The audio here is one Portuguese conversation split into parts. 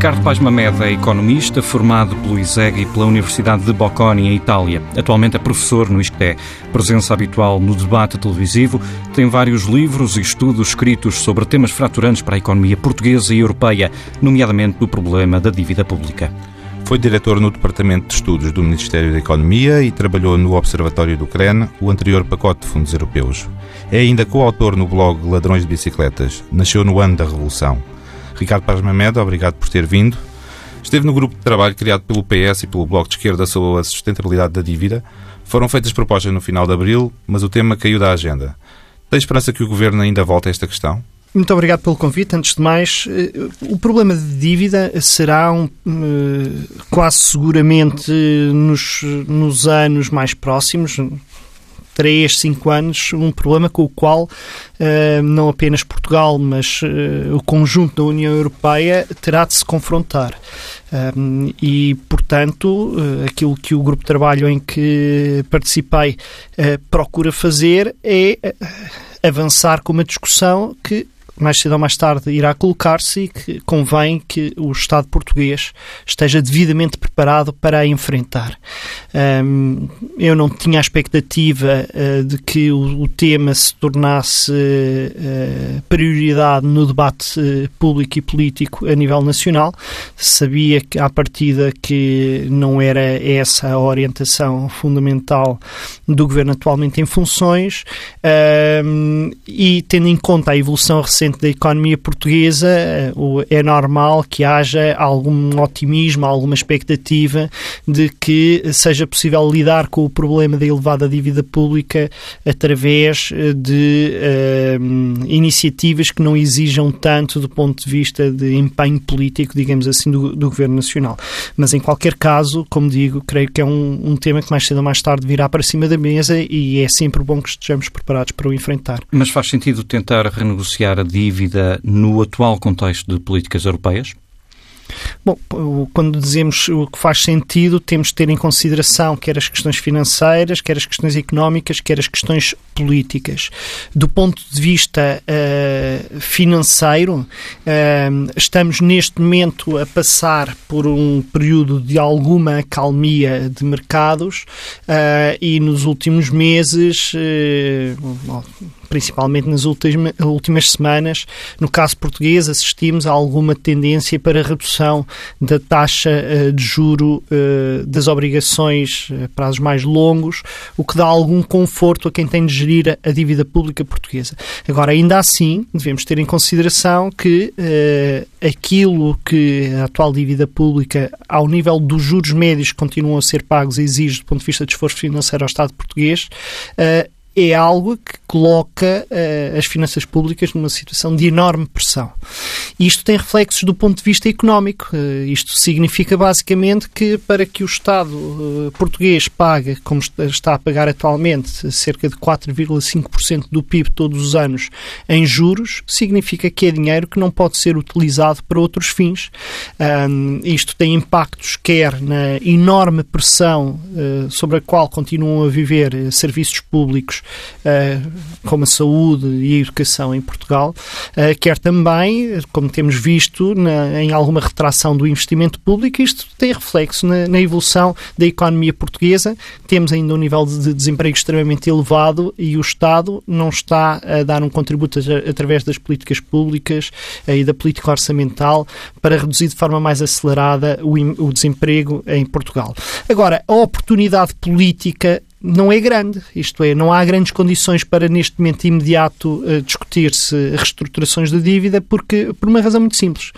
Ricardo Paz Mamed é economista, formado pelo ISEG e pela Universidade de Bocconi, em Itália. Atualmente é professor no ISCTE. Presença habitual no debate televisivo, tem vários livros e estudos escritos sobre temas fraturantes para a economia portuguesa e europeia, nomeadamente o problema da dívida pública. Foi diretor no Departamento de Estudos do Ministério da Economia e trabalhou no Observatório do CREN, o anterior pacote de fundos europeus. É ainda coautor no blog Ladrões de Bicicletas. Nasceu no ano da Revolução. Ricardo Paz Mamed, obrigado por ter vindo. Esteve no grupo de trabalho criado pelo PS e pelo Bloco de Esquerda sobre a sustentabilidade da dívida. Foram feitas propostas no final de abril, mas o tema caiu da agenda. Tem esperança que o Governo ainda volte a esta questão? Muito obrigado pelo convite. Antes de mais, eh, o problema de dívida será um, eh, quase seguramente nos, nos anos mais próximos, 3, 5 anos, um problema com o qual uh, não apenas Portugal, mas uh, o conjunto da União Europeia terá de se confrontar. Um, e, portanto, aquilo que o grupo de trabalho em que participei procura fazer é avançar com uma discussão que mais cedo ou mais tarde irá colocar-se e que convém que o Estado português esteja devidamente preparado para a enfrentar. Um, eu não tinha a expectativa uh, de que o, o, tema se tornasse uh, prioridade no debate uh, público e político a nível nacional. Sabia que, à partida, que não era essa a orientação fundamental do governo atualmente em funções um, e, tendo em conta a evolução recente da economia portuguesa, eh, é normal que haja algum otimismo, alguma expectativa de que seja possível lidar com o problema da elevada dívida pública através eh, de uh, iniciativas que não exijam tanto do ponto de vista de empenho político, digamos assim, do, do Governo Nacional. Mas, em qualquer caso, como digo, creio que é um, um tema que mais cedo ou mais tarde virá para cima da mesa e é sempre bom que estejamos preparados para o enfrentar. Mas faz sentido tentar renegociar a dívida no atual contexto de políticas europeias? Bom, quando dizemos o que faz sentido, temos de ter em consideração quer as questões financeiras, quer as questões económicas, quer as questões políticas. Do ponto de vista uh, financeiro, uh, estamos neste momento a passar por um período de alguma acalmia de mercados uh, e nos últimos meses principalmente nas últimas semanas. No caso português, assistimos a alguma tendência para redução da taxa eh, de juro eh, das obrigações a eh, prazos mais longos, o que dá algum conforto a quem tem de gerir a dívida pública portuguesa. Agora, ainda assim, devemos ter em consideração que aquilo que a atual dívida pública, ao nível dos juros médios que continuam a ser pagos, exige do ponto de vista de esforço financeiro ao Estado português, é algo que coloca uh, as finanças públicas numa situação de enorme pressão. Isto tem reflexos do ponto de vista económico. Uh, isto significa basicamente que para que o Estado uh, português pague, como está a pagar atualmente, cerca de 4,5% do PIB todos os anos em juros, significa que é dinheiro que não pode ser utilizado para outros fins. Isto tem impactos quer na enorme pressão sobre a qual continuam a viver serviços públicos como a saúde e a educação em Portugal, uh, quer também, como temos visto, na, em alguma retração do investimento público, isto tem reflexo na, na, evolução da economia portuguesa. Temos ainda um nível de desemprego extremamente elevado e o Estado não está a dar um contributo através das políticas públicas uh, e da política orçamental para reduzir de forma mais acelerada o, o desemprego em Portugal. Agora, a oportunidade política não é grande, isto é, não há grandes condições para neste momento imediato uh, discutir-se reestruturações da dívida, porque por uma razão muito simples.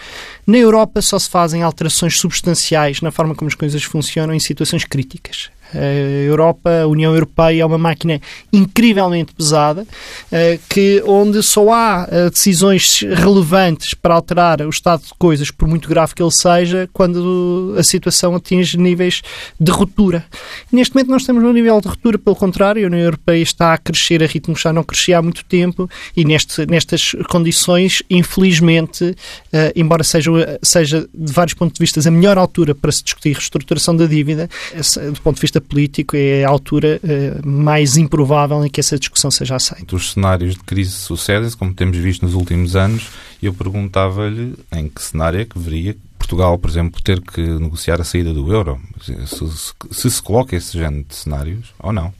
Na Europa só se fazem alterações substanciais na forma como as coisas funcionam em situações críticas. A Europa, a União Europeia é uma máquina incrivelmente pesada, eh, que, onde só há eh, decisões relevantes para alterar o estado de coisas, por muito grave que ele seja, quando a situação atinge níveis de ruptura. Neste momento nós estamos no nível de ruptura, pelo contrário, a União Europeia está a crescer a ritmo que já não crescia há muito tempo e neste, nestas condições, infelizmente, eh, embora seja, seja de vários pontos de vista a melhor altura para se discutir reestruturação da dívida, do ponto de vista político é a altura uh, mais improvável em que essa discussão seja aceita. Os cenários de crise sucedem-se, como temos visto nos últimos anos, e eu perguntava-lhe em que cenário é que veria Portugal, por exemplo, ter que negociar a saída do euro? Se se, se, se coloca esse género de cenários ou não?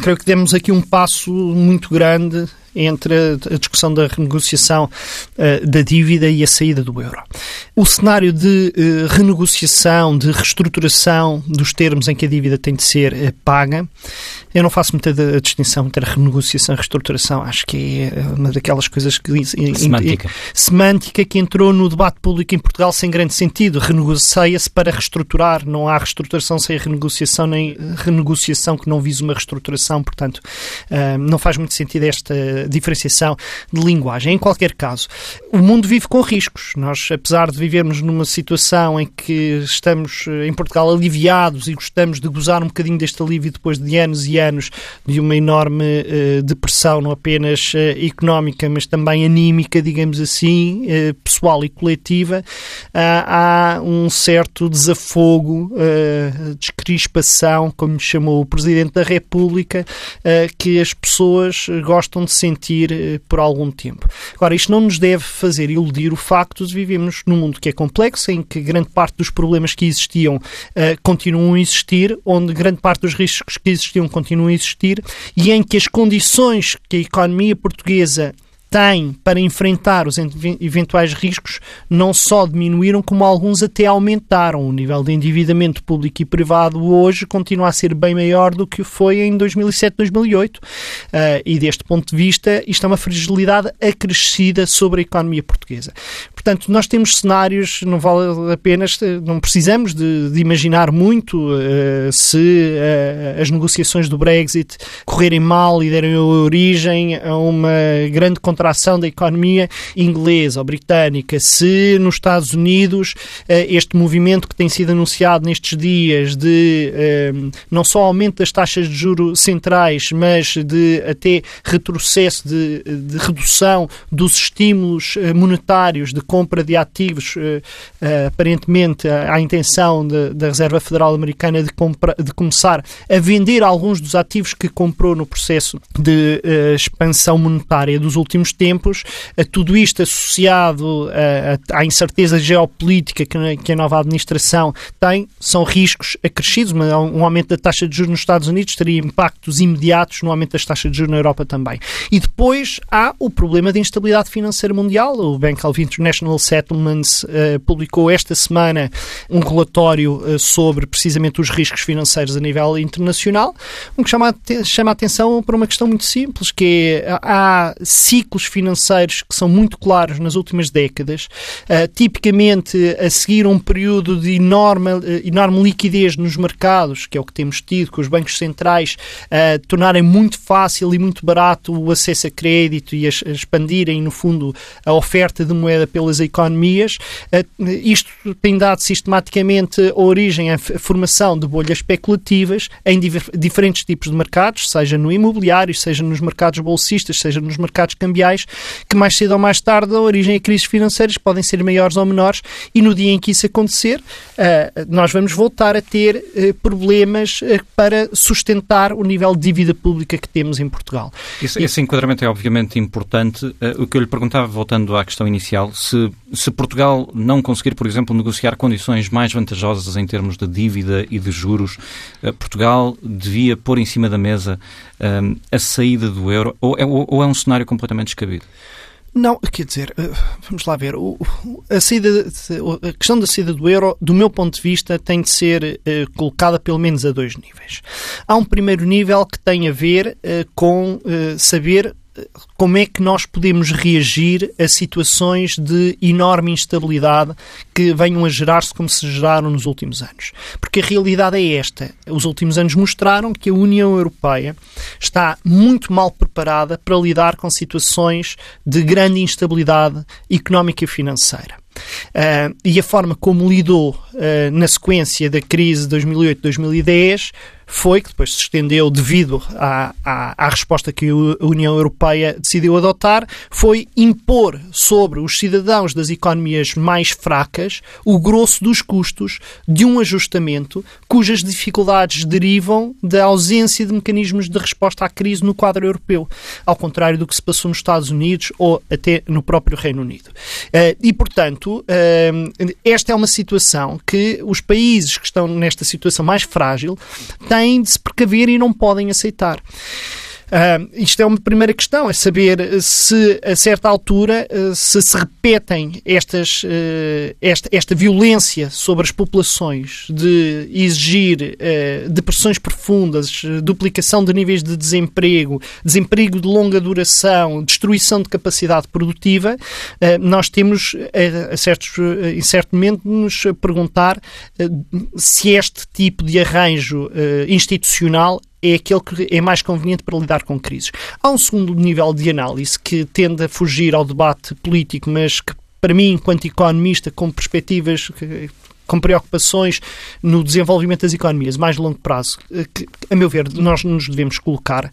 Creio que demos aqui um passo muito grande entre a discussão da renegociação uh, da dívida e a saída do euro. O cenário de uh, renegociação, de reestruturação dos termos em que a dívida tem de ser uh, paga, eu não faço muita distinção entre a renegociação e a reestruturação. Acho que é uma daquelas coisas que. Semântica. semântica que entrou no debate público em Portugal sem grande sentido. Renegocia-se para reestruturar. Não há reestruturação sem renegociação, nem renegociação que não vise uma reestruturação. Portanto, não faz muito sentido esta diferenciação de linguagem. Em qualquer caso, o mundo vive com riscos. Nós, apesar de vivermos numa situação em que estamos eh, em Portugal aliviados e gostamos de gozar um bocadinho deste alívio depois de anos e anos de uma enorme uh, depressão, não apenas uh, económica, mas também anímica, digamos assim, uh, pessoal e coletiva, há um certo desafogo, descrispação, como chamou o Presidente da República, que as pessoas gostam de sentir sentir eh, por algum tempo. Agora, isto não nos deve fazer iludir o facto de vivemos num mundo que é complexo, em que grande parte dos problemas que existiam uh, continuam a existir, onde grande parte dos riscos que existiam continuam a existir e em que as condições que a economia portuguesa tem para enfrentar os eventuais riscos não só diminuíram, como alguns até aumentaram. O nível de endividamento público e privado hoje continua a ser bem maior do que foi em 2007, 2008. Uh, e deste ponto de vista, isto é uma fragilidade acrescida sobre a economia portuguesa. Portanto, nós temos cenários, não vale apenas, não precisamos de, de imaginar muito uh, se uh, as negociações do Brexit correrem mal e derem origem a uma grande contração da economia inglesa ou britânica, se nos Estados Unidos uh, este movimento que tem sido anunciado nestes dias de não só aumento das taxas de juro centrais, mas de até retrocesso, de, de redução dos estímulos monetários de compra de ativos, aparentemente a intenção de, da Reserva Federal Americana de, compra, de começar a vender alguns dos ativos que comprou no processo de expansão monetária dos últimos tempos. tudo isto associado à incerteza geopolítica que, que, a nova administração tem, são riscos acrescidos. Um aumento da taxa de juros nos Estados Unidos teria impactos imediatos no aumento das taxas de juros na Europa também. E depois há o problema da instabilidade financeira mundial. O Bank of International Settlements uh, publicou esta semana um relatório uh, sobre precisamente os riscos financeiros a nível internacional, um que chama a, chama a atenção para uma questão muito simples, que é, há ciclos financeiros que são muito claros nas últimas décadas, uh, tipicamente a seguir um período de enorme, enorme liquidez nos mercados, que é o que temos tido, com os bancos centrais tornarem muito fácil e muito barato o acesso a crédito e a, a expandirem, no fundo, a oferta de moeda pelas economias. Eh, isto tem dado sistematicamente origem à formação de bolhas especulativas em diferentes tipos de mercados, seja no imobiliário, seja nos mercados bolsistas, seja nos mercados cambiais, que mais cedo ou mais tarde dão origem a crises financeiras podem ser maiores ou menores e no dia em que isso acontecer, eh, nós vamos voltar a ter eh, problemas para sustentar o nível de dívida pública que temos em Portugal. Esse, esse enquadramento é obviamente importante. O que eu lhe perguntava, voltando à questão inicial, se se, Portugal não conseguir, por exemplo, negociar condições mais vantajosas em termos de dívida e de juros, eh, Portugal devia pôr em cima da mesa um, eh, a saída do euro ou é, ou é um cenário completamente descabido? Não, quer dizer, eh, vamos lá ver. A, saída, a questão da saída do euro, do meu ponto de vista, tem de ser colocada pelo menos a dois níveis. Há um primeiro nível que tem a ver com saber como é que nós podemos reagir a situações de enorme instabilidade que venham a gerar-se como se geraram nos últimos anos. Porque a realidade é esta. Os últimos anos mostraram que a União Europeia está muito mal preparada para lidar com situações de grande instabilidade económica e financeira. Uh, e a forma como lidou uh, na sequência da crise de 2008-2010 foi, que depois se estendeu devido à, à, à, resposta que a União Europeia decidiu adotar, foi impor sobre os cidadãos das economias mais fracas o grosso dos custos de um ajustamento cujas dificuldades derivam da ausência de mecanismos de resposta à crise no quadro europeu, ao contrário do que se passou nos Estados Unidos ou até no próprio Reino Unido. Uh, e, portanto, portanto, esta é uma situação que os países que estão nesta situação mais frágil têm de se precaver e não podem aceitar. Uh, isto é uma primeira questão, é saber se a certa altura uh, se se repetem estas, uh, esta, esta violência sobre as populações de exigir depressões profundas, duplicação de níveis de desemprego, desemprego de longa duração, destruição de capacidade produtiva, nós temos a, certos, em certo momento nos perguntar se este tipo de arranjo institucional é aquele que é mais conveniente para lidar com crises. Há um segundo nível de análise que tende a fugir ao debate político, mas que, para mim, enquanto economista, com perspectivas com preocupações no desenvolvimento das economias mais longo prazo, que, a meu ver, nós nos devemos colocar,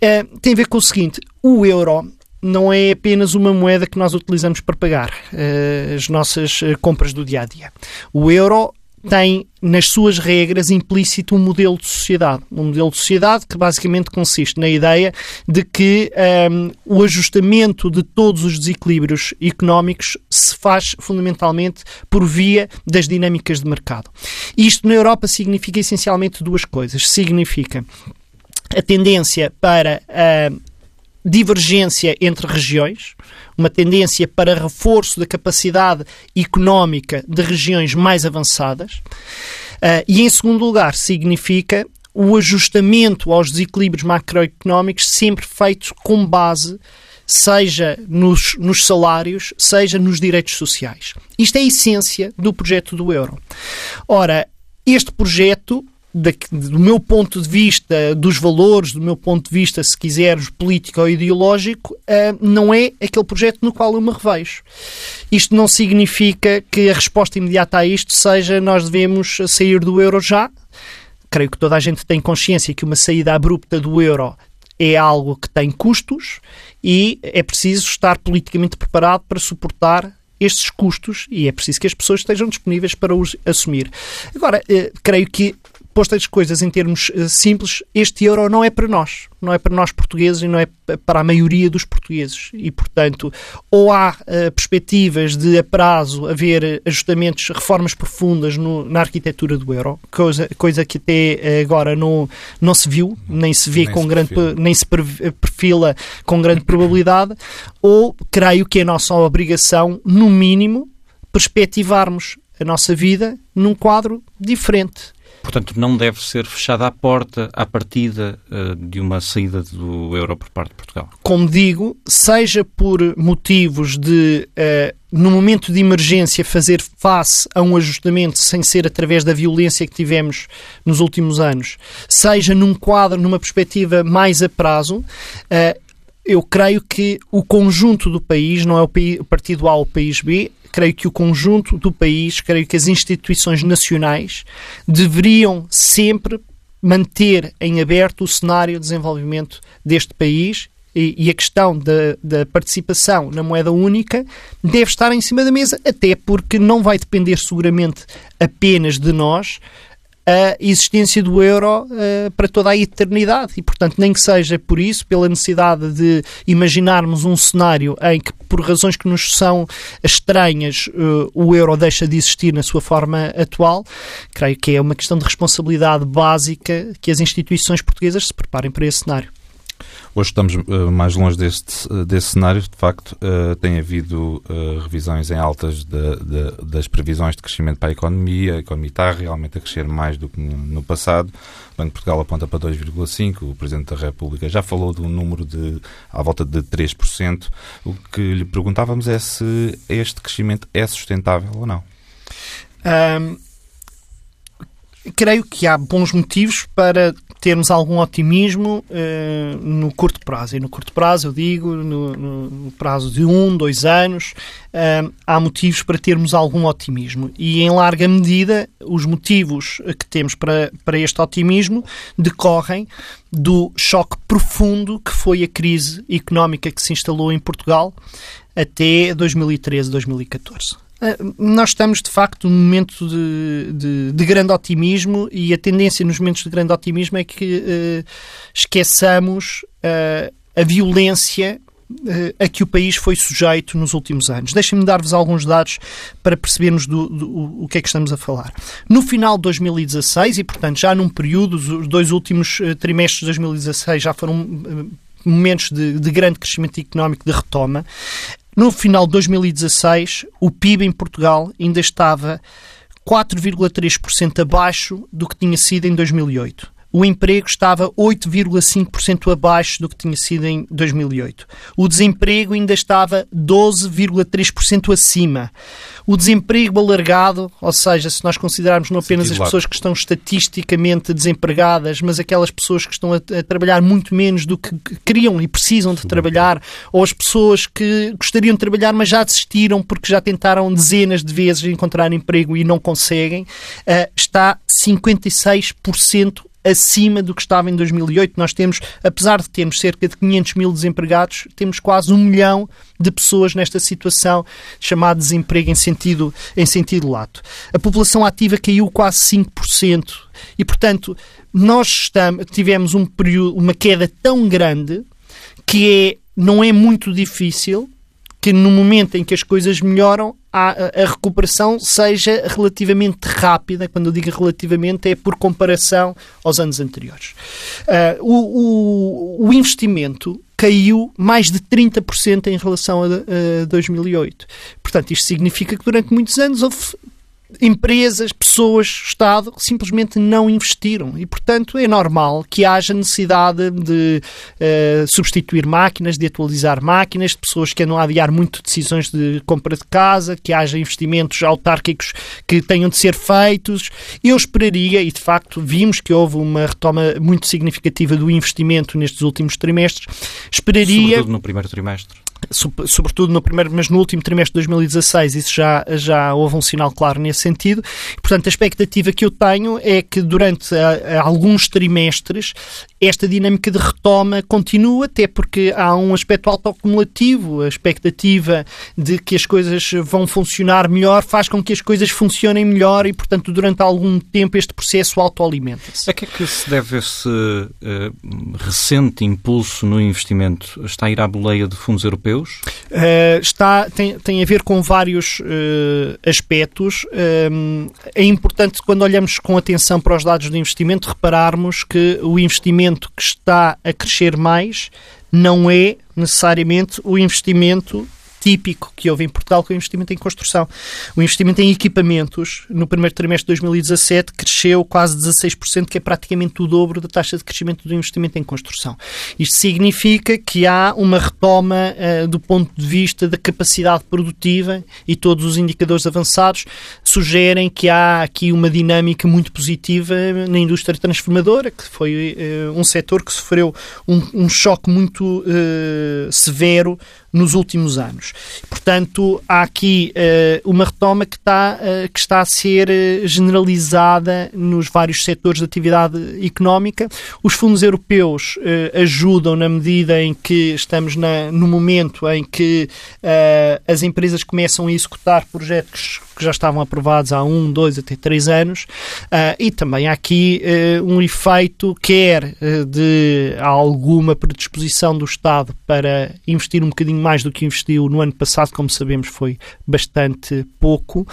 é, tem a ver com o seguinte: o euro não é apenas uma moeda que nós utilizamos para pagar uh, as nossas compras do dia a dia. O euro tem nas suas regras implícito um modelo de sociedade. Um modelo de sociedade que basicamente consiste na ideia de que um, o ajustamento de todos os desequilíbrios económicos se faz fundamentalmente por via das dinâmicas de mercado. Isto na Europa significa essencialmente duas coisas. Significa a tendência para a divergência entre regiões, uma tendência para reforço da capacidade económica de regiões mais avançadas. Uh, e, em segundo lugar, significa o ajustamento aos desequilíbrios macroeconómicos sempre feito com base seja nos, nos, salários, seja nos direitos sociais. Isto é a essência do projeto do euro. Ora, este projeto do meu ponto de vista, dos valores, do meu ponto de vista, se quiseres, político ou ideológico, uh, não é aquele projeto no qual eu me revejo. Isto não significa que a resposta imediata a isto seja nós devemos sair do euro já. Creio que toda a gente tem consciência que uma saída abrupta do euro é algo que tem custos e é preciso estar politicamente preparado para suportar estes custos e é preciso que as pessoas estejam disponíveis para os assumir. Agora, eh, creio que posto as coisas em termos uh, simples, este euro não é para nós. Não é para nós portugueses e não é para a maioria dos portugueses. E, portanto, ou há uh, perspectivas de a prazo haver ajustamentos, reformas profundas no, na arquitetura do euro, coisa, coisa que até agora não, não se viu, nem se vê nem com se grande, perfila. nem se perfila com grande probabilidade, ou creio que é nossa obrigação, no mínimo, perspectivarmos a nossa vida num quadro diferente Portanto, não deve ser fechada a porta à partida uh, de uma saída do euro por parte de Portugal. Como digo, seja por motivos de, uh, no momento de emergência, fazer face a um ajustamento sem ser através da violência que tivemos nos últimos anos, seja num quadro, numa perspectiva mais a prazo, uh, eu creio que o conjunto do país, não é o partido A ou o país B, creio que o conjunto do país, creio que as instituições nacionais deveriam sempre manter em aberto o cenário de desenvolvimento deste país e, e a questão da, da, participação na moeda única deve estar em cima da mesa, até porque não vai depender seguramente apenas de nós a existência do euro uh, para toda a eternidade. E, portanto, nem que seja por isso, pela necessidade de imaginarmos um cenário em que, por razões que nos são estranhas, uh, o euro deixa de existir na sua forma atual, creio que é uma questão de responsabilidade básica que as instituições portuguesas se preparem para esse cenário. Hoje estamos uh, mais longe deste, uh, desse cenário. De facto, uh, tem havido revisões em altas de, de, das previsões de crescimento para a economia. A economia está realmente a crescer mais do que no passado. O Banco de Portugal aponta para 2,5%. O Presidente da República já falou de um número de à volta de 3%. O que lhe perguntávamos é se este crescimento é sustentável ou não. Um, creio que há bons motivos para termos algum otimismo uh, no curto prazo. E no curto prazo, eu digo, no, no prazo de um, dois anos, uh, há motivos para termos algum otimismo. E, em larga medida, os motivos que temos para, para este otimismo decorrem do choque profundo que foi a crise económica que se instalou em Portugal até 2013, 2014. Ah, nós estamos de facto num momento de, de, de, grande otimismo e a tendência nos momentos de grande otimismo é que uh, esqueçamos uh, a violência a que o país foi sujeito nos últimos anos. Deixem-me dar-vos alguns dados para percebermos do, do, o que é que estamos a falar. No final de 2016, e portanto já num período, os dois últimos trimestres de 2016 já foram momentos de, de grande crescimento económico, de retoma, no final de 2016, o PIB em Portugal ainda estava 4,3% abaixo do que tinha sido em 2008 o emprego estava 8,5% abaixo do que tinha sido em 2008. O desemprego ainda estava 12,3% acima. O desemprego alargado, ou seja, se nós considerarmos não apenas as pessoas que estão estatisticamente desempregadas, mas aquelas pessoas que estão a, a trabalhar muito menos do que queriam e precisam de trabalhar, ou as pessoas que gostariam de trabalhar, mas já desistiram porque já tentaram dezenas de vezes encontrar emprego e não conseguem, uh, está 56% acima do que estava em 2008. Nós temos, apesar de termos cerca de 500 mil desempregados, temos quase um milhão de pessoas nesta situação chamada desemprego em sentido, em sentido lato. A população ativa caiu quase 5%. E, portanto, nós estamos, tivemos um período, uma queda tão grande que é, não é muito difícil que no momento em que as coisas melhoram, a, a, recuperação seja relativamente rápida. Quando eu digo relativamente, é por comparação aos anos anteriores. Uh, o, o, o, investimento caiu mais de 30% em relação a, a 2008. Portanto, isto significa que durante muitos anos houve empresas, pessoas, Estado simplesmente não investiram e, portanto, é normal que haja necessidade de uh, substituir máquinas, de atualizar máquinas, de pessoas que andam a adiar muito decisões de compra de casa, que haja investimentos autárquicos que tenham de ser feitos. Eu esperaria, e de facto vimos que houve uma retoma muito significativa do investimento nestes últimos trimestres, esperaria... Sobretudo no primeiro trimestre sobretudo no primeiro, mas no último trimestre de 2016, isso já, já houve um sinal claro nesse sentido. Portanto, a expectativa que eu tenho é que durante a, a alguns trimestres esta dinâmica de retoma continua, até porque há um aspecto autoacumulativo, a expectativa de que as coisas vão funcionar melhor faz com que as coisas funcionem melhor e, portanto, durante algum tempo este processo autoalimenta-se. A que é que se deve esse uh, recente impulso no investimento? Está a ir à boleia de fundos europeus? Uh, está, tem, tem a ver com vários uh, aspectos. é importante, quando olhamos com atenção para os dados do investimento, repararmos que o investimento que está a crescer mais não é necessariamente o investimento típico que houve em Portugal, que é o investimento em construção. O investimento em equipamentos, no primeiro trimestre de 2017, cresceu quase 16%, que é praticamente o dobro da taxa de crescimento do investimento em construção. Isto significa que há uma retoma uh, do ponto de vista da capacidade produtiva e todos os indicadores avançados sugerem que há aqui uma dinâmica muito positiva na indústria transformadora, que foi uh, um setor que sofreu um, um choque muito uh, severo nos últimos anos. Portanto, há aqui uh, uma retoma que está, uh, que está a ser uh, generalizada nos vários setores de atividade económica. Os fundos europeus ajudam na medida em que estamos na, no momento em que as empresas começam a executar projetos que já estavam aprovados há um, dois, até três anos, uh, e também há aqui uh, um efeito quer uh, de alguma predisposição do Estado para investir um bocadinho mais do que investiu no ano passado, como sabemos foi bastante pouco,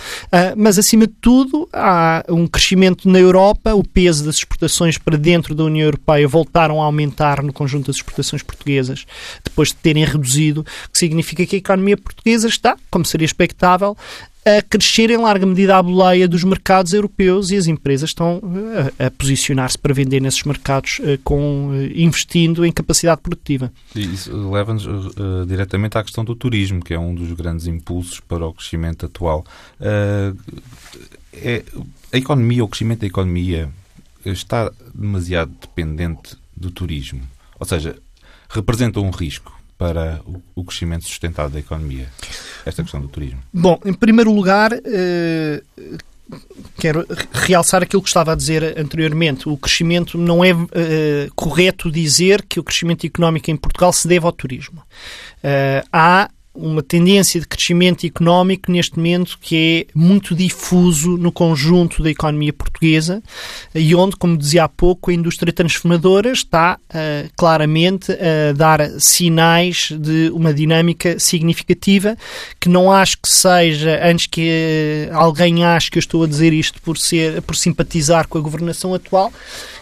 mas acima de tudo há um crescimento na Europa, o peso das exportações para dentro da União Europeia voltaram a aumentar no conjunto das exportações portuguesas, depois de terem reduzido, que significa que a economia portuguesa está, como seria expectável, a crescer em larga medida à boleia dos mercados europeus e as empresas estão a, a posicionar-se para vender nesses mercados com, investindo em capacidade produtiva. Isso leva-nos uh, diretamente à questão do turismo, que é um dos grandes impulsos para o crescimento atual. É, a economia, o crescimento da economia está demasiado dependente do turismo. Ou seja, representa um risco para o crescimento sustentado da economia? Esta questão do turismo. Bom, em primeiro lugar, eh, quero realçar aquilo que estava a dizer anteriormente. O crescimento não é eh, correto dizer que o crescimento económico em Portugal se deve ao turismo. Eh, há uma tendência de crescimento económico neste momento que é muito difuso no conjunto da economia portuguesa e onde, como dizia há pouco, a indústria transformadora está uh, claramente a dar sinais de uma dinâmica significativa que não acho que seja, antes que alguém ache que eu estou a dizer isto por, ser, por simpatizar com a governação atual,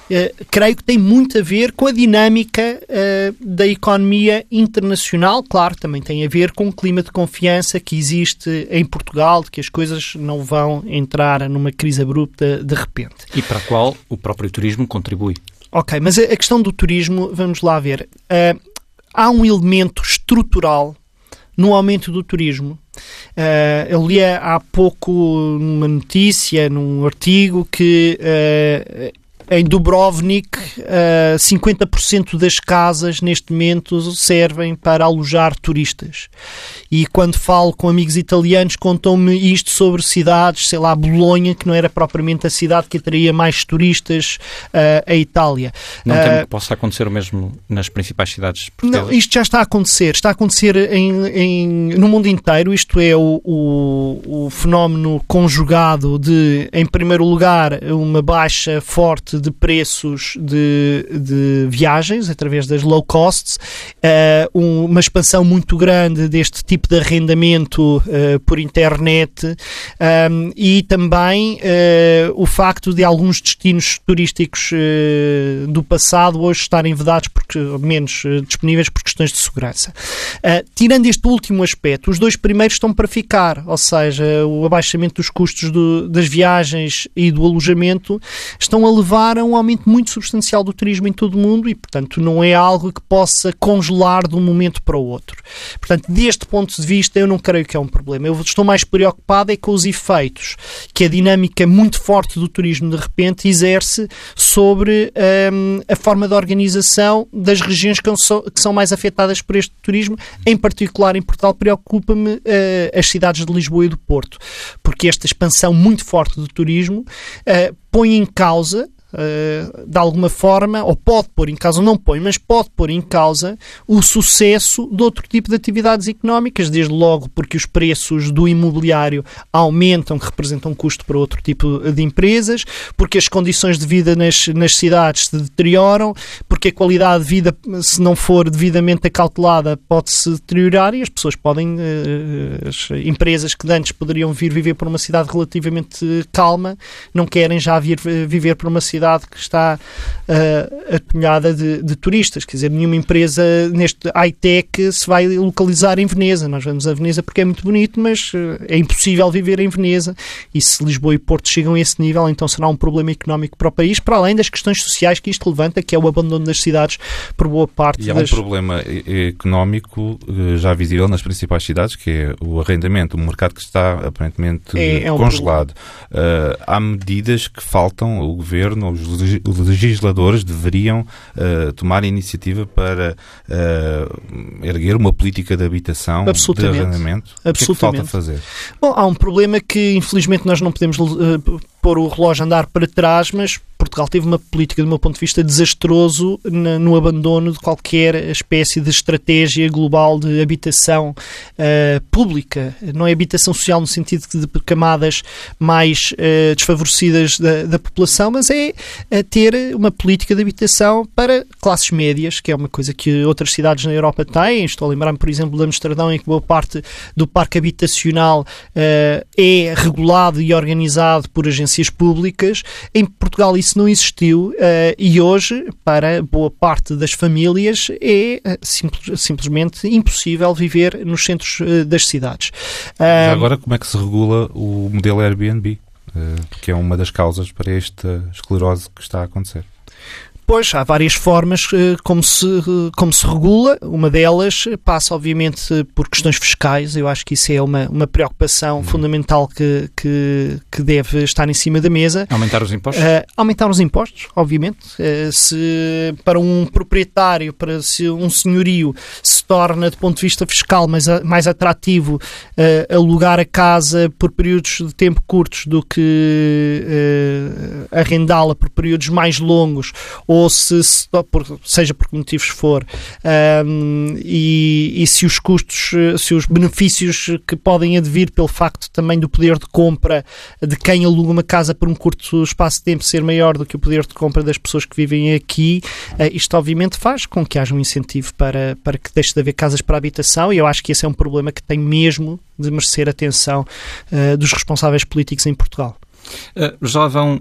Uh, creio que tem muito a ver com a dinâmica uh, da economia internacional. Claro, também tem a ver com o clima de confiança que existe em Portugal, de que as coisas não vão entrar numa crise abrupta de repente. E para a qual o próprio turismo contribui. Ok, mas a, a questão do turismo, vamos lá ver. Uh, há um elemento estrutural no aumento do turismo. Uh, eu li há pouco numa notícia, num artigo, que uh, em Dubrovnik, uh, eh, 50% das casas neste momento servem para alojar turistas. E quando falo com amigos italianos, contam-me isto sobre cidades, sei lá, Bolonha, que não era propriamente a cidade que atraía mais turistas uh, à Itália. Não uh, temo que possa acontecer o mesmo nas principais cidades portuguesas? Não, isto já está a acontecer. Está a acontecer em, em no mundo inteiro. Isto é o, o, o fenómeno conjugado de, em primeiro lugar, uma baixa forte de preços de, de viagens através das low costs, uh, um, uma expansão muito grande deste tipo de arrendamento uh, por internet um, ehm, e também uh, o facto de alguns destinos turísticos do passado hoje estarem vedados, porque, menos disponíveis por questões de segurança. tirando este último aspecto, os dois primeiros estão para ficar, ou seja, o abaixamento dos custos do, das viagens e do alojamento estão a levar a um aumento muito substancial do turismo em todo o mundo e, portanto, não é algo que possa congelar de um momento para o outro. Portanto, deste ponto de vista, eu não creio que é um problema. Eu estou mais preocupado é com os efeitos que a dinâmica muito forte do turismo, de repente, exerce sobre hum, a forma de organização das regiões que são, que são mais afetadas por este turismo. Em particular, em Portugal, preocupa-me uh, as cidades de Lisboa e do Porto, porque esta expansão muito forte do turismo uh, põe em causa Uh, de alguma forma, ou pode pôr em causa, não põe, mas pode pôr em causa o sucesso de outro tipo de atividades económicas, desde logo porque os preços do imobiliário aumentam, que representam custo para outro tipo de empresas, porque as condições de vida nas, nas cidades se deterioram, porque a qualidade de vida, se não for devidamente acautelada, pode-se deteriorar e as pessoas podem, uh, as empresas que antes poderiam vir viver para uma cidade relativamente calma, não querem já vir viver para uma cidade cidade que está uh, de, de, turistas. Quer dizer, nenhuma empresa neste high-tech se vai localizar em Veneza. Nós vamos a Veneza porque é muito bonito, mas uh, é impossível viver em Veneza. E se Lisboa e Porto chegam a esse nível, então será um problema económico para o país, para além das questões sociais que isto levanta, que é o abandono das cidades por boa parte e há das... um problema económico eh, já visível nas principais cidades, que é o arrendamento, um mercado que está aparentemente é, é um congelado. Uh, há medidas que faltam, o governo os legisladores deveriam uh, tomar iniciativa para uh, erguer uma política de habitação, de arrendamento. Absolutamente. O que é que falta fazer? Bom, há um problema que infelizmente nós não podemos uh, pôr o relógio a andar para trás, mas Portugal teve uma política, do meu ponto de vista, desastroso no abandono de qualquer espécie de estratégia global de habitação uh, pública. Não é habitação social no sentido de camadas mais uh, desfavorecidas da, da, população, mas é uh, ter uma política de habitação para classes médias, que é uma coisa que outras cidades na Europa têm. Estou a lembrar-me, por exemplo, de Amsterdão, em que boa parte do parque habitacional é regulado e organizado por agências públicas. Em Portugal isso não existiu uh, e hoje, para boa parte das famílias, é uh, simples, simplesmente impossível viver nos centros uh, das cidades. Já agora, como é que se regula o modelo Airbnb? que é uma das causas para esta esclerose que está a acontecer. Pois, há várias formas eh, como se, como se regula. Uma delas passa, obviamente, por questões fiscais. Eu acho que isso é uma, uma preocupação uhum. fundamental que, que, que, deve estar em cima da mesa. Aumentar os impostos? Uh, aumentar os impostos, obviamente. Uh, se para um proprietário, para se um senhorio se torna, do ponto de vista fiscal, mais, mais atrativo uh, alugar a casa por períodos de tempo curtos do que arrendá-la por períodos mais longos ou ou se, seja por que motivos for, um, e, e, se os custos, se os benefícios que podem advir pelo facto também do poder de compra de quem aluga uma casa por um curto espaço de tempo ser maior do que o poder de compra das pessoas que vivem aqui, uh, isto obviamente faz com que haja um incentivo para, para que deixe de haver casas para habitação, e eu acho que esse é um problema que tem mesmo de merecer atenção uh, dos responsáveis políticos em Portugal. Uh, já vão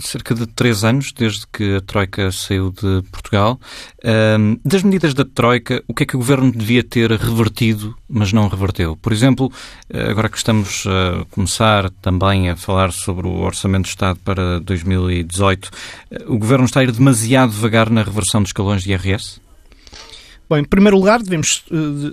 cerca de três anos desde que a Troika saiu de Portugal. Um, das medidas da Troika, o que é que o Governo devia ter revertido, mas não reverteu? Por exemplo, agora que estamos a começar também a falar sobre o Orçamento de Estado para 2018, o Governo está a ir demasiado devagar na reversão dos escalões de IRS? Bom, em primeiro lugar, devemos uh,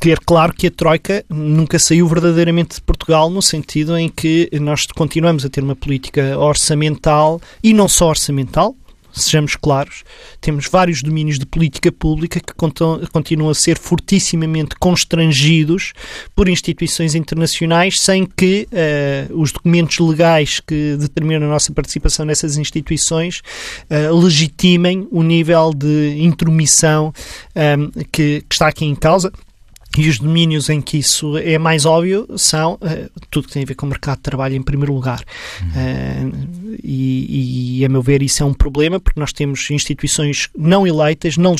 ter claro que a Troika nunca saiu verdadeiramente de Portugal, no sentido em que nós continuamos a ter uma política orçamental e não só orçamental, sejamos claros, temos vários domínios de política pública que continuam a ser fortissimamente constrangidos por instituições internacionais sem que uh, os documentos legais que determinam a nossa participação nessas instituições uh, legitimem o nível de intromissão um, ehm, que, que está aqui em causa. E os domínios em que isso é mais óbvio são uh, tudo que tem a ver com o mercado de trabalho, em primeiro lugar. Uhum. Uh, e, e, a meu ver, isso é um problema, porque nós temos instituições não eleitas, não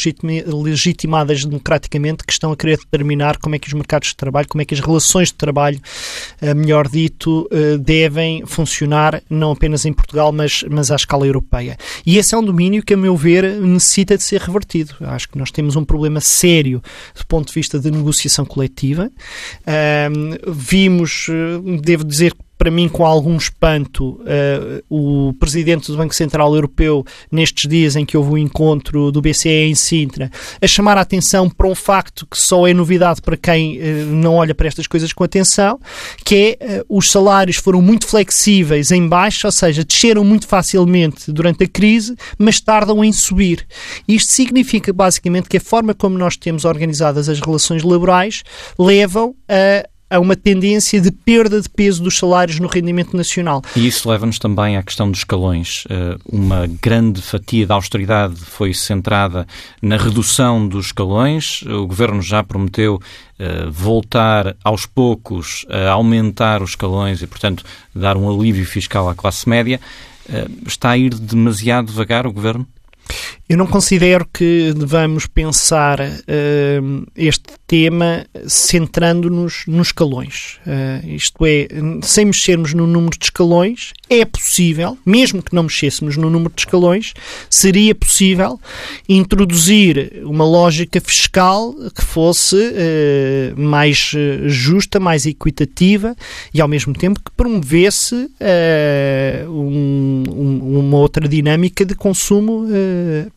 legitimadas democraticamente, que estão a querer determinar como é que os mercados de trabalho, como é que as relações de trabalho, uh, melhor dito, devem funcionar, não apenas em Portugal, mas, mas à escala europeia. E esse é um domínio que, a meu ver, necessita de ser revertido. Acho que nós temos um problema sério do ponto de vista de negociação negociação coletiva. Um, vimos, eh, devo dizer para mim com algum espanto uh, o presidente do Banco Central Europeu nestes dias em que houve o um encontro do BCE em Sintra a chamar a atenção para um facto que só é novidade para quem uh, não olha para estas coisas com atenção que é uh, os salários foram muito flexíveis em baixo, ou seja, desceram muito facilmente durante a crise, mas tardam em subir. Isto significa basicamente que a forma como nós temos organizadas as relações laborais levam a a uma tendência de perda de peso dos salários no rendimento nacional. E isso leva-nos também à questão dos escalões. Eh, uma grande fatia da austeridade foi centrada na redução dos escalões. O governo já prometeu eh, voltar aos poucos a aumentar os escalões e, portanto, dar um alívio fiscal à classe média. Eh, está a ir demasiado devagar o governo? Eu não considero que devamos pensar uh, este tema centrando-nos nos escalões. Uh, isto é, sem mexermos no número de escalões, é possível, mesmo que não mexêssemos no número de escalões, seria possível introduzir uma lógica fiscal que fosse uh, mais justa, mais equitativa e, ao mesmo tempo, que promovesse um, um, uma outra dinâmica de consumo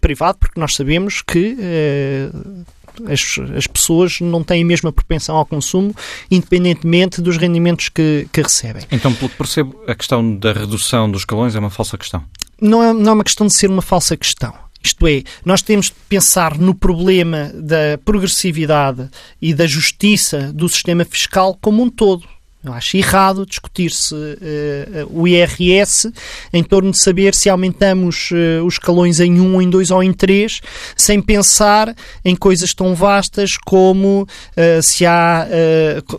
privado, porque nós sabemos que uh, as, as pessoas não têm a mesma propensão ao consumo, independentemente dos rendimentos que, que recebem. Então, pelo que percebo, a questão da redução dos escalões é uma falsa questão. Não é, não é uma questão de ser uma falsa questão. Isto é, nós temos de pensar no problema da progressividade e da justiça do sistema fiscal como um todo. Eu acho errado discutir-se uh, o IRS em torno de saber se aumentamos uh, os escalões em um, em dois ou em três, sem pensar em coisas tão vastas como uh, se há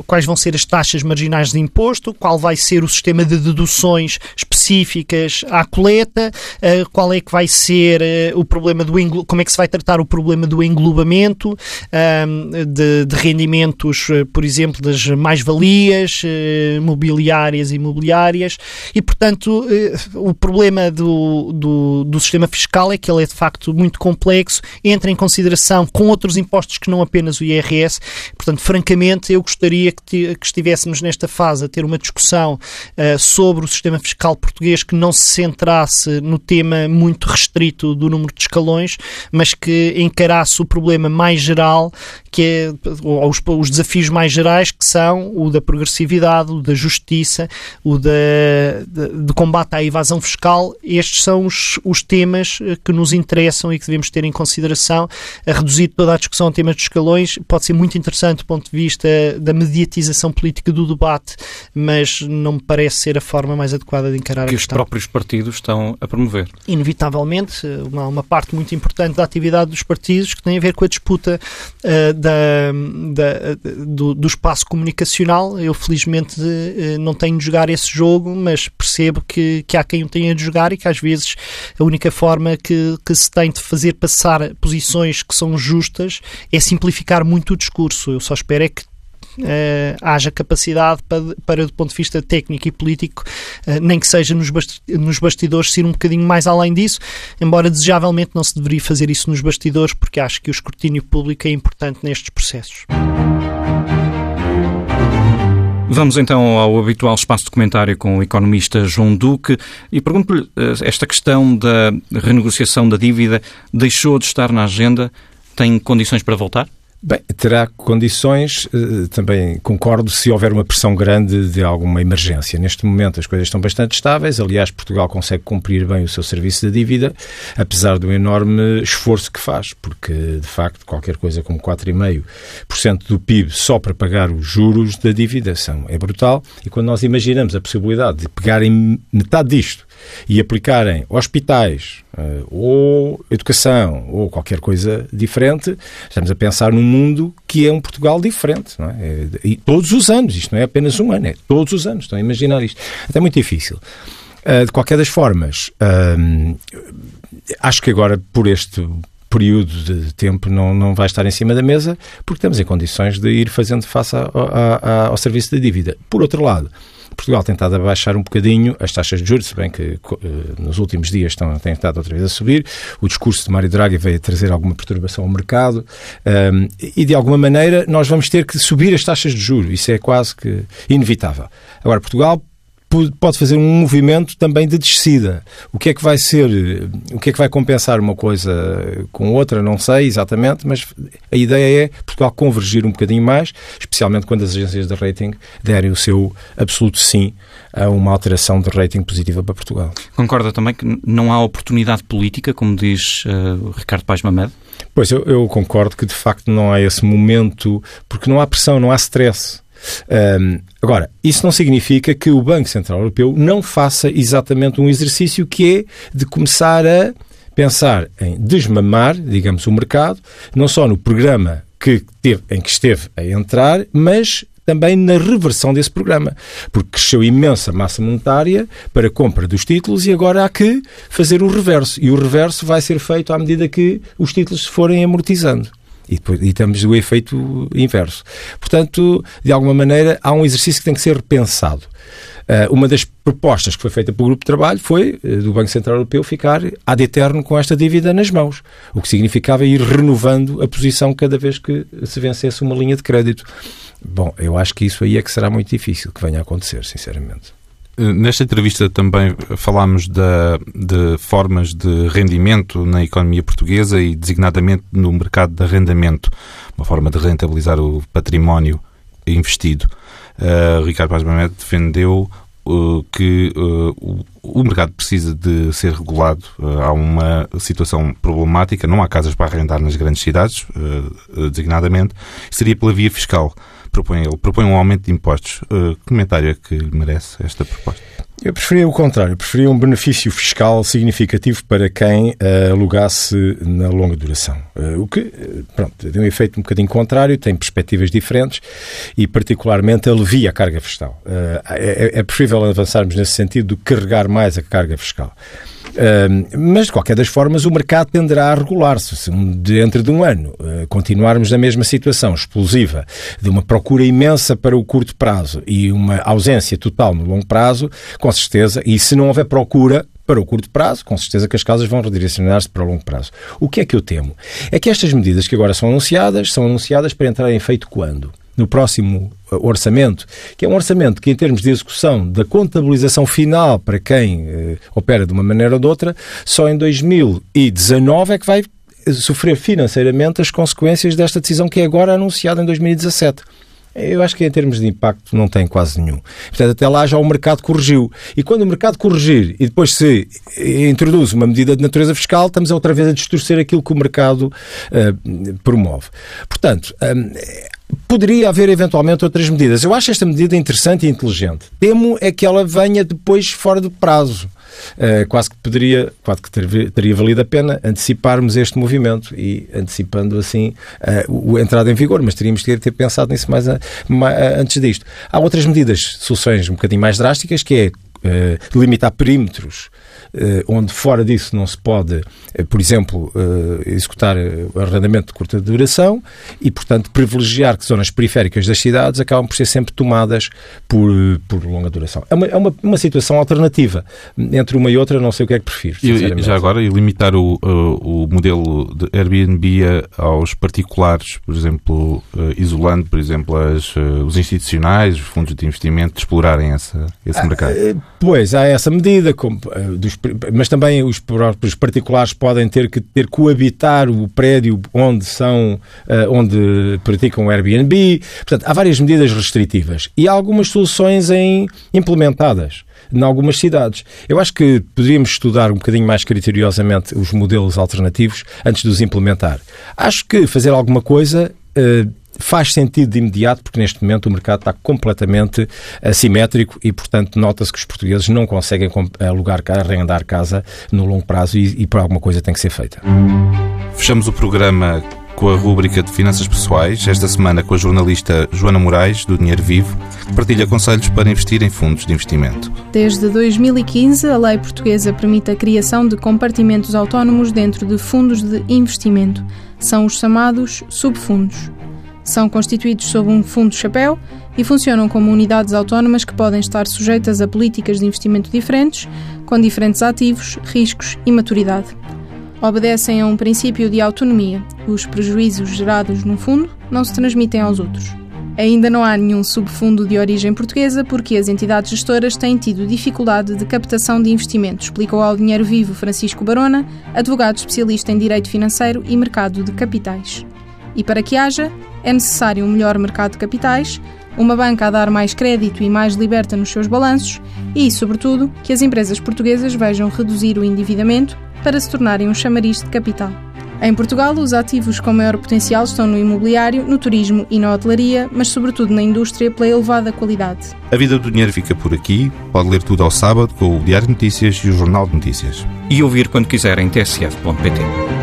quais vão ser as taxas marginais de imposto, qual vai ser o sistema de deduções específicas à coleta, qual é que vai ser o problema do como é que se vai tratar o problema do englobamento de, de rendimentos, por exemplo, das mais-valias eh, mobiliárias e imobiliárias e, portanto, eh, o problema do, do, do, sistema fiscal é que ele é de facto muito complexo, entra em consideração com outros impostos que não apenas o IRS. Portanto, francamente, eu gostaria que, que estivéssemos nesta fase a ter uma discussão uh, sobre o sistema fiscal português que não se centrasse no tema muito restrito do número de escalões, mas que encarasse o problema mais geral, que é, os, os desafios mais gerais, que são o da progressividade o da justiça, o da, do combate à evasão fiscal. Estes são os, os temas eh, que nos interessam e que devemos ter em consideração. A reduzir toda a discussão a temas dos escalões pode ser muito interessante do ponto de vista da mediatização política do debate, mas não me parece ser a forma mais adequada de encarar que os próprios partidos estão a promover. Inevitavelmente, uma, uma parte muito importante da atividade dos partidos que tem a ver com a disputa uh, da, da do, do, espaço comunicacional. Eu, felizmente, uh, não tenho de jogar esse jogo, mas percebo que, que há quem o tenha de jogar e que, às vezes, a única forma que, que se tem de fazer passar posições que são justas é simplificar muito o discurso. Eu só espero é que uh, haja capacidade para, para, do ponto de vista técnico e político, uh, nem que seja nos, nos bastidores, ir um bocadinho mais além disso, embora desejavelmente não se deveria fazer isso nos bastidores, porque acho que o escrutínio público é importante nestes processos. Vamos então ao habitual espaço de comentário com o economista João Duque e pergunto-lhe: eh, esta questão da renegociação da dívida deixou de estar na agenda? Tem condições para voltar? Bem, terá condições, eh, também concordo, se houver uma pressão grande de alguma emergência. Neste momento as coisas estão bastante estáveis, aliás, Portugal consegue cumprir bem o seu serviço de dívida, apesar do enorme esforço que faz, porque, de facto, qualquer coisa como 4,5% do PIB só para pagar os juros da dívida são, é brutal, e quando nós imaginamos a possibilidade de pegarem metade disto e aplicarem hospitais uh, ou educação ou qualquer coisa diferente, estamos a pensar num mundo que é um Portugal diferente. Não é? é e todos os anos, isto não é apenas um ano, é todos os anos. Estão a imaginar isto. Até muito difícil. Uh, de qualquer das formas, acho que agora, por este período de tempo não, não vai estar em cima da mesa, porque estamos em condições de ir fazendo face ao serviço da dívida. Por outro lado, Portugal tem estado a baixar um bocadinho as taxas de juros, se bem que uh, nos últimos dias estão, têm estado outra vez a subir. O discurso de Mário Draghi veio trazer alguma perturbação ao mercado um, e, de alguma maneira, nós vamos ter que subir as taxas de juros. Isso é quase que inevitável. Agora, Portugal pode fazer um movimento também de descida. O que é que vai ser, o que é que vai compensar uma coisa com outra, não sei exatamente, mas a ideia é Portugal convergir um bocadinho mais, especialmente quando as agências de rating derem o seu absoluto sim a uma alteração de rating positiva para Portugal. Concorda também que não há oportunidade política, como diz uh, Ricardo Paes Mamed? Pois, eu, eu concordo que de facto não há esse momento, porque não há pressão, não há stress. Um, agora, isso não significa que o Banco Central Europeu não faça exatamente um exercício que é de começar a pensar em desmamar, digamos, o mercado, não só no programa que teve, em que esteve a entrar, mas também na reversão desse programa, porque cresceu imensa massa monetária para a compra dos títulos e agora há que fazer o reverso. E o reverso vai ser feito à medida que os títulos se forem amortizando. E, depois, e estamos do efeito inverso. Portanto, de alguma maneira, há um exercício que tem que ser repensado. Uh, uma das propostas que foi feita pelo grupo de trabalho foi uh, do Banco Central Europeu ficar ad eterno com esta dívida nas mãos, o que significava ir renovando a posição cada vez que se vencesse uma linha de crédito. Bom, eu acho que isso aí é que será muito difícil que venha a acontecer, sinceramente. Nesta entrevista também falámos da, de formas de rendimento na economia portuguesa e designadamente no mercado de arrendamento, uma forma de rentabilizar o património investido. Uh, Ricardo Paz Mamed defendeu uh, que uh, o, o, mercado precisa de ser regulado. há uma situação problemática, não há casas para arrendar nas grandes cidades, designadamente, seria pela via fiscal propõe ele? Propõe um aumento de impostos. Uh, comentário é que lhe merece esta proposta? Eu preferia o contrário, preferia um benefício fiscal significativo para quem uh, alugasse na longa duração. Uh, o que, pronto, tem um efeito um bocadinho contrário, tem perspectivas diferentes e, particularmente, alivia a carga fiscal. Uh, é, é preferível avançarmos nesse sentido do que carregar mais a carga fiscal. Mas, de qualquer das formas, o mercado tenderá a regular-se. Se dentro de um ano uh, continuarmos na mesma situação explosiva de uma procura imensa para o curto prazo e uma ausência total no longo prazo, com certeza, e se não houver procura, para o curto prazo, com certeza que as casas vão redirecionar-se para o longo prazo. O que é que eu temo? É que estas medidas que agora são anunciadas, são anunciadas para entrar em efeito quando? No próximo uh, orçamento, que é um orçamento que, em termos de execução da contabilização final para quem eh, opera de uma maneira ou de outra, só em 2019 é que vai sofrer financeiramente as consequências desta decisão que é agora anunciada em 2017. Eu acho que em termos de impacto não tem quase nenhum. Portanto, até lá já o mercado corrigiu. E quando o mercado corrigir e depois se introduz uma medida de natureza fiscal, estamos outra vez a distorcer aquilo que o mercado uh, promove. Portanto, um, Poderia haver eventualmente outras medidas. Eu acho esta medida interessante e inteligente. Temo é que ela venha depois fora do prazo. Uh, quase que poderia, quase que ter, teria valido a pena anteciparmos este movimento e antecipando assim uh, a entrada em vigor, mas teríamos que ter pensado nisso mais, a, mais a, antes disto. Há outras medidas, soluções um bocadinho mais drásticas, que é uh, limitar perímetros eh, onde fora disso não se pode, eh, por exemplo, eh, executar arrendamento de curta duração e, portanto, privilegiar que zonas periféricas das cidades acabam por ser sempre tomadas por, por longa duração. É uma, é uma, uma situação alternativa. Entre uma e outra, não sei o que é que prefiro. E, já agora, e limitar o, o, o modelo de Airbnb aos particulares, por exemplo, isolando, por exemplo, as, os institucionais, os fundos de investimento, de explorarem essa, esse ah, mercado? Pois, há essa medida como, dos mas também os próprios particulares podem ter que ter coabitar o prédio onde são, uh, onde praticam o Airbnb. Portanto, há várias medidas restritivas e há algumas soluções em, implementadas em algumas cidades. Eu acho que poderíamos estudar um bocadinho mais criteriosamente os modelos alternativos antes de os implementar. Acho que fazer alguma coisa uh, faz sentido de imediato, porque neste momento o mercado está completamente assimétrico e, portanto, nota-se que os portugueses não conseguem alugar, arrendar casa no longo prazo e, e por alguma coisa tem que ser feita. Fechamos o programa com a rúbrica de Finanças Pessoais, esta semana com a jornalista Joana Moraes, do Dinheiro Vivo, que partilha conselhos para investir em fundos de investimento. Desde 2015, a lei portuguesa permite a criação de compartimentos autónomos dentro de fundos de investimento. São os chamados subfundos. São constituídos sob um fundo chapéu e funcionam como unidades autónomas que podem estar sujeitas a políticas de investimento diferentes, com diferentes ativos, riscos e maturidade. Obedecem a um princípio de autonomia. Os prejuízos gerados num fundo não se transmitem aos outros. Ainda não há nenhum subfundo de origem portuguesa porque as entidades gestoras têm tido dificuldade de captação de investimentos, explicou ao Dinheiro Vivo Francisco Barona, advogado especialista em direito financeiro e mercado de capitais. E para que haja, é necessário um melhor mercado de capitais, uma banca a dar mais crédito e mais liberta nos seus balanços e, sobretudo, que as empresas portuguesas vejam reduzir o endividamento para se tornarem um chamariz de capital. Em Portugal, os ativos com maior potencial estão no imobiliário, no turismo e na hotelaria, mas sobretudo na indústria pela elevada qualidade. A vida do dinheiro fica por aqui. Pode ler tudo ao sábado com o Diário de Notícias e o Jornal de Notícias. E ouvir quando quiser em tsf.pt.